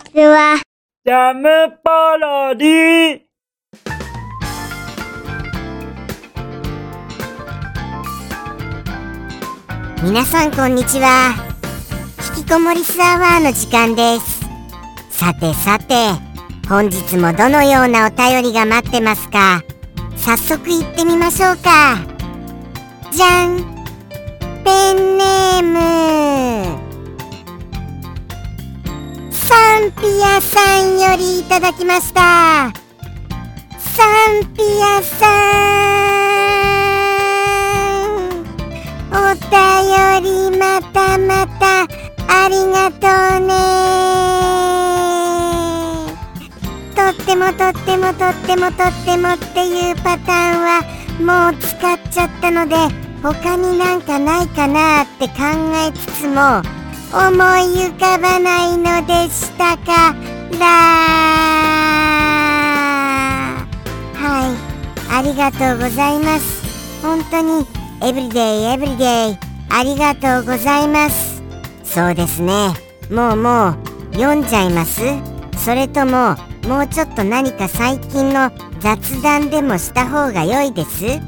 ちは。ジャムパロディ皆さんこんにちは。引きこもりスアワーの時間です。さてさて本日もどのようなお便りが待ってますか？早速行ってみましょうか。じゃんペンネームサンピアさんよりいただきました。サンピアさん。お便りまたまたありがとうね。とってもとってもとってもとってもっていうパターンはもう使っちゃったので他になんかないかなって考えつつも思い浮かばないのでしたか？らはい。ありがとうございます。本当にエブリデイエブリデイありがとうございます。そうですね。もうもう読んじゃいます？それとももうちょっと何か最近の雑談でもした方が良いです？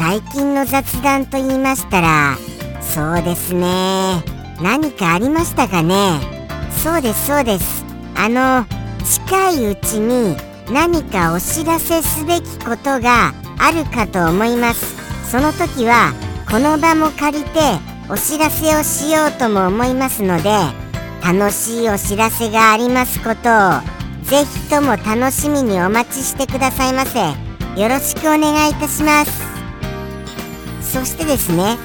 最近の雑談と言いましたらそうですね。何かありましたかね？そうですそうです。あの近いうちに何かお知らせすべきことがあるかと思います。その時はこの場も借りてお知らせをしようとも思いますので楽しいお知らせがありますことをぜひとも楽しみにお待ちしてくださいませ。よろしくお願いいたします。そしてですね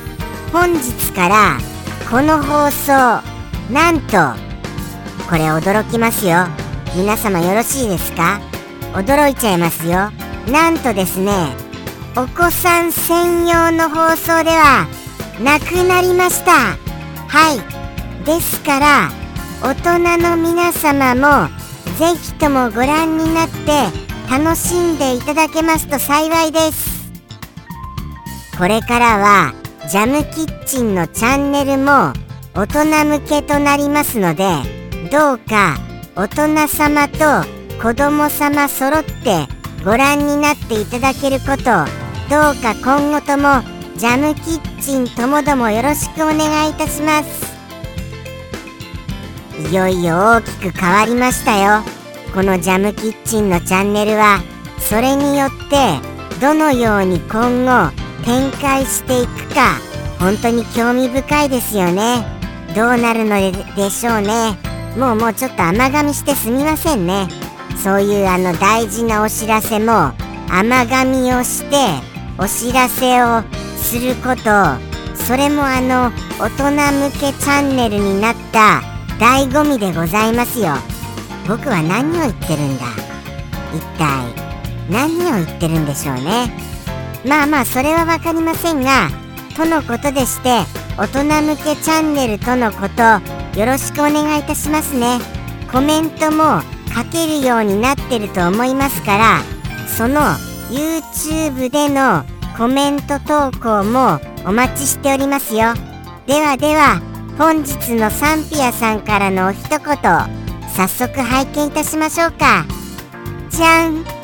本日からこの放送なんとこれ驚きますよ。皆様よろしいですか？驚いちゃいますよ。なんとですねお子さん専用の放送ではなくなりました。はい。ですから大人の皆様もぜひともご覧になって楽しんでいただけますと幸いです。これからはジャムキッチンのチャンネルも大人向けとなりますのでどうか大人様と子供様揃ってご覧になっていただけることどうか今後ともジャムキッチンともどもよろしくお願いいたします。いよいよ大きく変わりましたよ。このジャムキッチンのチャンネルはそれによってどのように今後展開していくか。本当に興味深いですよね。どうなるのでしょうね。もうもうちょっと甘噛みしてすみませんね。そういうあの大事なお知らせも甘噛みをしてお知らせをすることそれもあの大人向けチャンネルになった醍醐味でございますよ。僕は何を言ってるんだ？一体何を言ってるんでしょうね？まあまあそれは分かりませんがとのことでして大人向けチャンネルとのことよろしくお願いいたしますね。コメントも書けるようになってると思いますからその YouTube でのコメント投稿もお待ちしておりますよ。ではでは本日のサンピアさんからのお一言早速拝見いたしましょうか。じゃん。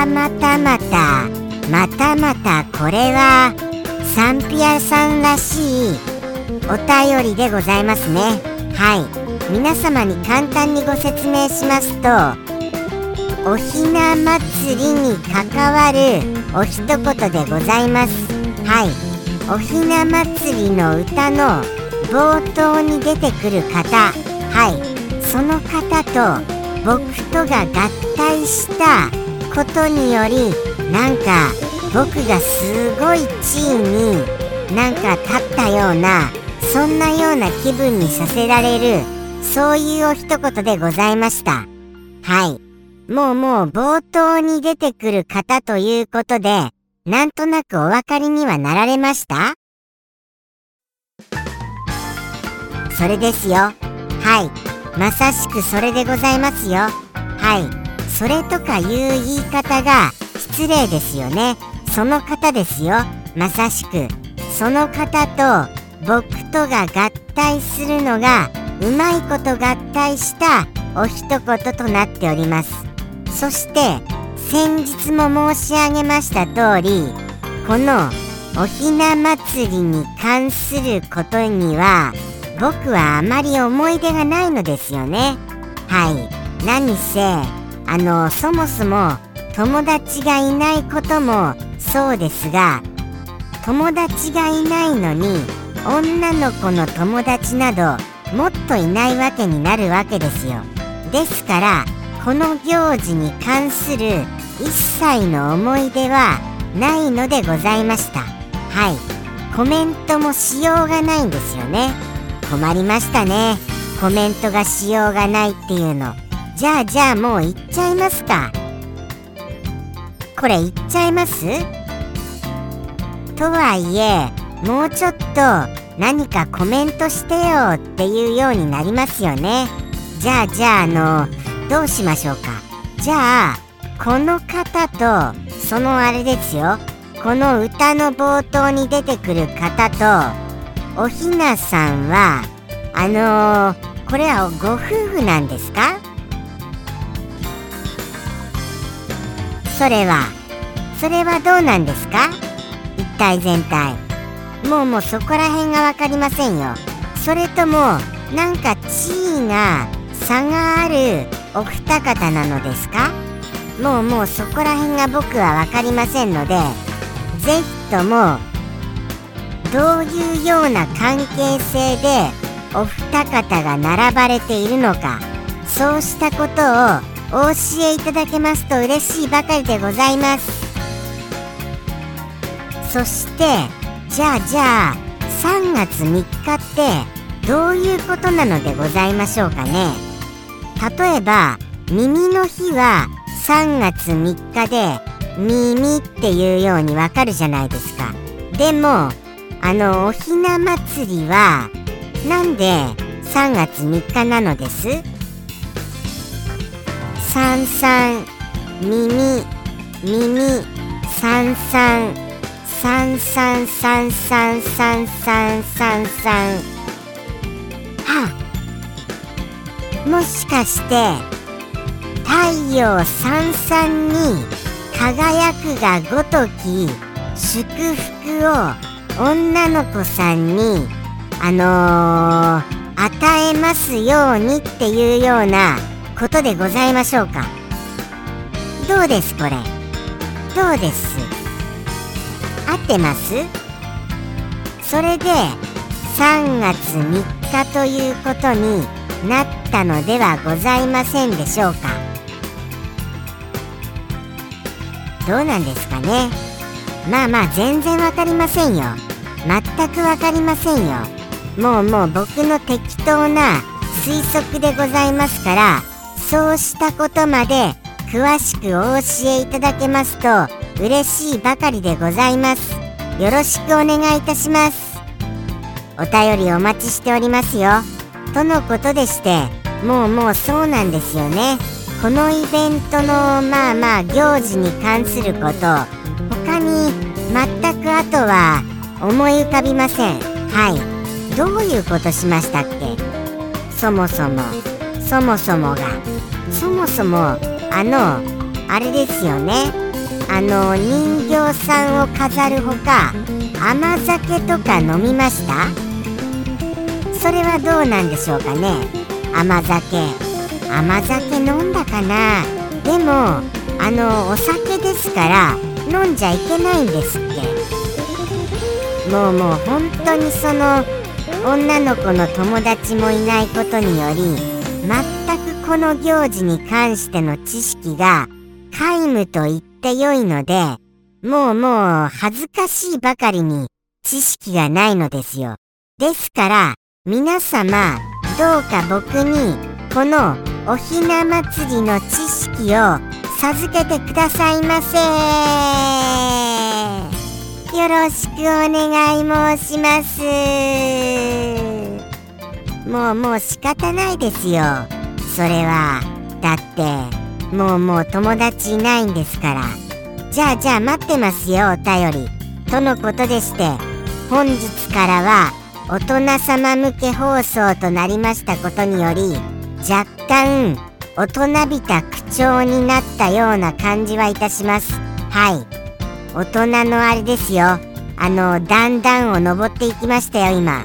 これはまたまたまたまたこれはサンピアさんらしいお便りでございますね。はい。皆様に簡単にご説明しますとおひな祭りに関わるお一言でございます。はい。おひな祭りの歌の冒頭に出てくる方。はい。その方と僕とが合体したことによりなんか僕がすごい地位になんか立ったようなそんなような気分にさせられるそういうお一言でございました。はい。もうもう冒頭に出てくる方ということでなんとなくお分かりにはなられました？それですよ。はい。まさしくそれでございますよ。はい。それとかいう言い方が失礼ですよね。その方ですよ。まさしく。その方と僕とが合体するのがうまいこと合体したお一言となっております。そして先日も申し上げました通りこのおひな祭りに関することには僕はあまり思い出がないのですよね。はい。何せあのそもそも友達がいないこともそうですが友達がいないのに女の子の友達などもっといないわけになるわけですよ。ですからこの行事に関する一切の思い出はないのでございました。はい。コメントもしようがないんですよね。困りましたね。コメントがしようがないっていうの。じゃあじゃあもう行っちゃいますか。これ行っちゃいます？とはいえもうちょっと何かコメントしてよっていうようになりますよね。じゃあじゃああのどうしましょうか。じゃあこの方とそのあれですよ。この歌の冒頭に出てくる方とおひなさんはあのー、これはご夫婦なんですか？それはそれはどうなんですか？一体全体。もうもうそこら辺が分かりませんよ。それともなんか地位が差があるお二方なのですか？もうもうそこら辺が僕は分かりませんのでぜひともどういうような関係性でお二方が並ばれているのかそうしたことをお教えいただけますと嬉しいばかりでございます。そしてじゃあじゃあ3月3日ってどういうことなのでございましょうかね。例えば耳の日は3月3日で耳っていうようにわかるじゃないですか。でもあのおひな祭りはなんで3月3日なのです？三三耳耳三三三三三三三三三三はもしかして太陽三三に輝くがごとき祝福を女の子さんにあのー、与えますようにっていうようなことでございましょうか。どうですこれ？どうです？合ってます？それで3月3日ということになったのではございませんでしょうか。どうなんですかね？まあまあ全然わかりませんよ。全くわかりませんよ。もうもう僕の適当な推測でございますからそうしたことまで詳しくお教えいただけますと嬉しいばかりでございます。よろしくお願いいたします。お便りお待ちしておりますよ。とのことでしてもうもうそうなんですよね。このイベントのまあまあ行事に関すること他に全くあとは思い浮かびません。はい。どういうことしましたっけ？そもそも。そもそもが。そもそもあのあれですよね。あの人形さんを飾るほか甘酒とか飲みました？それはどうなんでしょうかね。甘酒。甘酒飲んだかな？でもあのお酒ですから飲んじゃいけないんですって。もうもう本当にその女の子の友達もいないことにより全この行事に関しての知識が皆無と言ってよいのでもうもう恥ずかしいばかりに知識がないのですよ。ですから皆様どうか僕にこのおひな祭りの知識を授けてくださいませ。よろしくお願い申します。もうもう仕方ないですよ。それはだってもうもう友達いないんですから。じゃあじゃあ待ってますよお便り。とのことでして本日からは大人様向け放送となりましたことにより若干大人びた口調になったような感じはいたします。はい。大人のあれですよ。あの段々を登っていきましたよ今。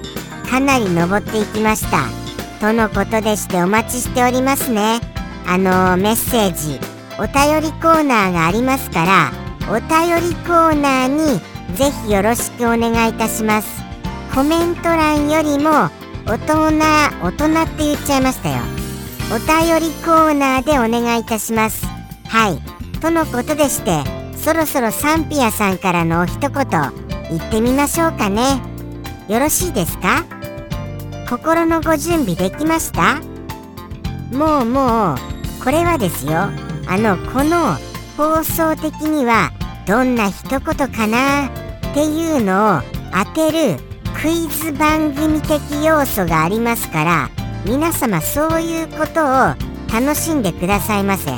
かなり登っていきました。とのことでしてお待ちしておりますね。あのメッセージお便りコーナーがありますからお便りコーナーにぜひよろしくお願いいたします。コメント欄よりも大人大人って言っちゃいましたよ。お便りコーナーでお願いいたします。はい。とのことでしてそろそろサンピアさんからのお一言言ってみましょうかね。よろしいですか？心のご準備できました？もうもうこれはですよ。あのこの放送的にはどんな一言かなっていうのを当てるクイズ番組的要素がありますから皆様そういうことを楽しんでくださいませ。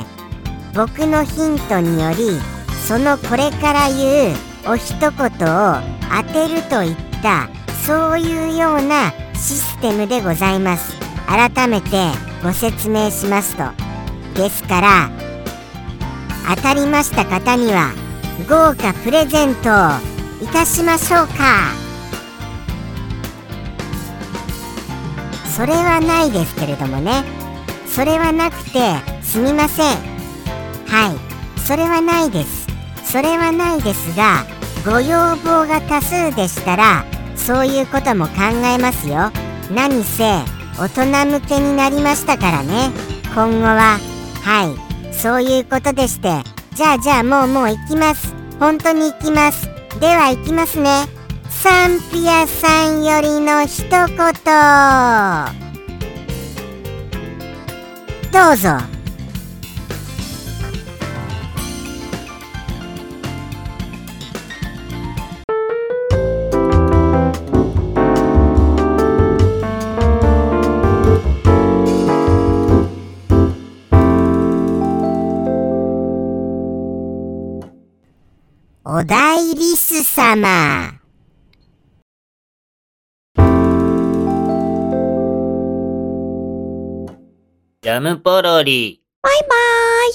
僕のヒントによりそのこれから言うお一言を当てるといったそういうようなシステムでございます。改めてご説明しますと。ですから当たりました方には豪華プレゼントをいたしましょうか。それはないですけれどもね。それはなくてすみません。はい。それはないです。それはないですがご要望が多数でしたらそういうことも考えますよ。何せ大人向けになりましたからね。今後は。はい。そういうことでして。じゃあじゃあもうもう行きます。本当に行きます。では行きますね。サンピアさんよりの一言。どうぞ。様ジャムポロリ。バイバーイ。